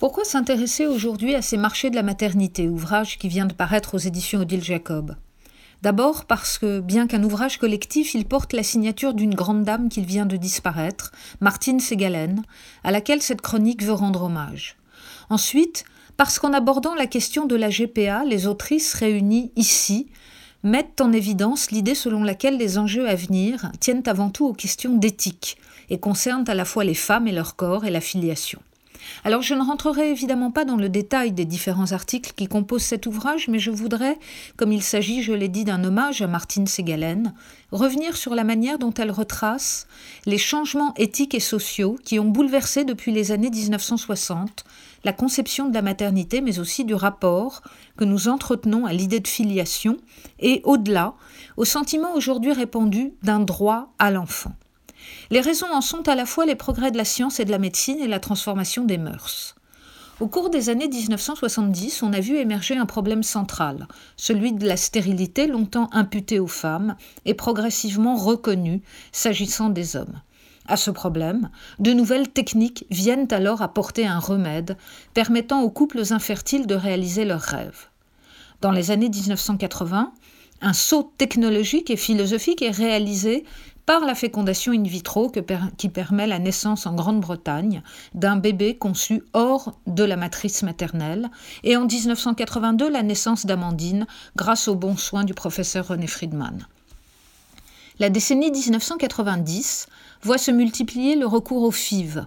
Pourquoi s'intéresser aujourd'hui à ces marchés de la maternité, ouvrage qui vient de paraître aux éditions Odile Jacob? D'abord parce que, bien qu'un ouvrage collectif, il porte la signature d'une grande dame qui vient de disparaître, Martine Ségalen, à laquelle cette chronique veut rendre hommage. Ensuite, parce qu'en abordant la question de la GPA, les autrices réunies ici mettent en évidence l'idée selon laquelle les enjeux à venir tiennent avant tout aux questions d'éthique et concernent à la fois les femmes et leur corps et la filiation. Alors je ne rentrerai évidemment pas dans le détail des différents articles qui composent cet ouvrage, mais je voudrais, comme il s'agit, je l'ai dit, d'un hommage à Martine Ségalen, revenir sur la manière dont elle retrace les changements éthiques et sociaux qui ont bouleversé depuis les années 1960 la conception de la maternité, mais aussi du rapport que nous entretenons à l'idée de filiation et, au-delà, au sentiment aujourd'hui répandu d'un droit à l'enfant. Les raisons en sont à la fois les progrès de la science et de la médecine et la transformation des mœurs. Au cours des années 1970, on a vu émerger un problème central, celui de la stérilité longtemps imputée aux femmes et progressivement reconnue s'agissant des hommes. À ce problème, de nouvelles techniques viennent alors apporter un remède permettant aux couples infertiles de réaliser leurs rêves. Dans les années 1980, un saut technologique et philosophique est réalisé par la fécondation in vitro qui permet la naissance en Grande-Bretagne d'un bébé conçu hors de la matrice maternelle, et en 1982 la naissance d'Amandine grâce aux bons soins du professeur René Friedman. La décennie 1990 voit se multiplier le recours aux FIV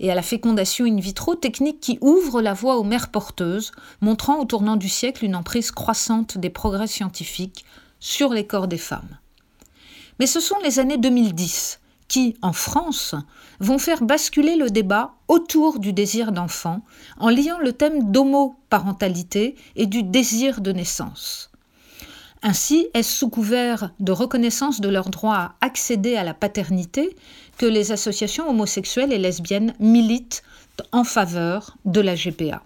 et à la fécondation in vitro, technique qui ouvre la voie aux mères porteuses, montrant au tournant du siècle une emprise croissante des progrès scientifiques sur les corps des femmes. Mais ce sont les années 2010 qui, en France, vont faire basculer le débat autour du désir d'enfant en liant le thème d'homoparentalité et du désir de naissance. Ainsi, est-ce sous couvert de reconnaissance de leur droit à accéder à la paternité que les associations homosexuelles et lesbiennes militent en faveur de la GPA.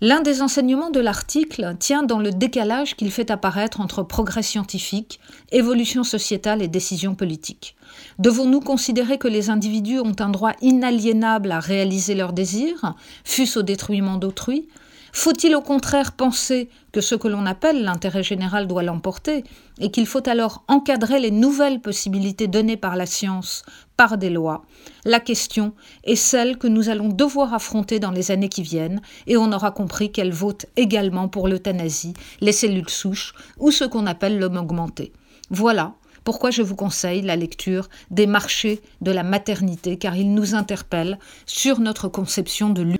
L'un des enseignements de l'article tient dans le décalage qu'il fait apparaître entre progrès scientifique, évolution sociétale et décision politique. Devons-nous considérer que les individus ont un droit inaliénable à réaliser leurs désirs, fût-ce au détruisement d'autrui? Faut-il au contraire penser que ce que l'on appelle l'intérêt général doit l'emporter et qu'il faut alors encadrer les nouvelles possibilités données par la science par des lois? La question est celle que nous allons devoir affronter dans les années qui viennent et on aura compris qu'elle vaut également pour l'euthanasie, les cellules souches ou ce qu'on appelle l'homme augmenté. Voilà pourquoi je vous conseille la lecture des marchés de la maternité car ils nous interpellent sur notre conception de l'humain.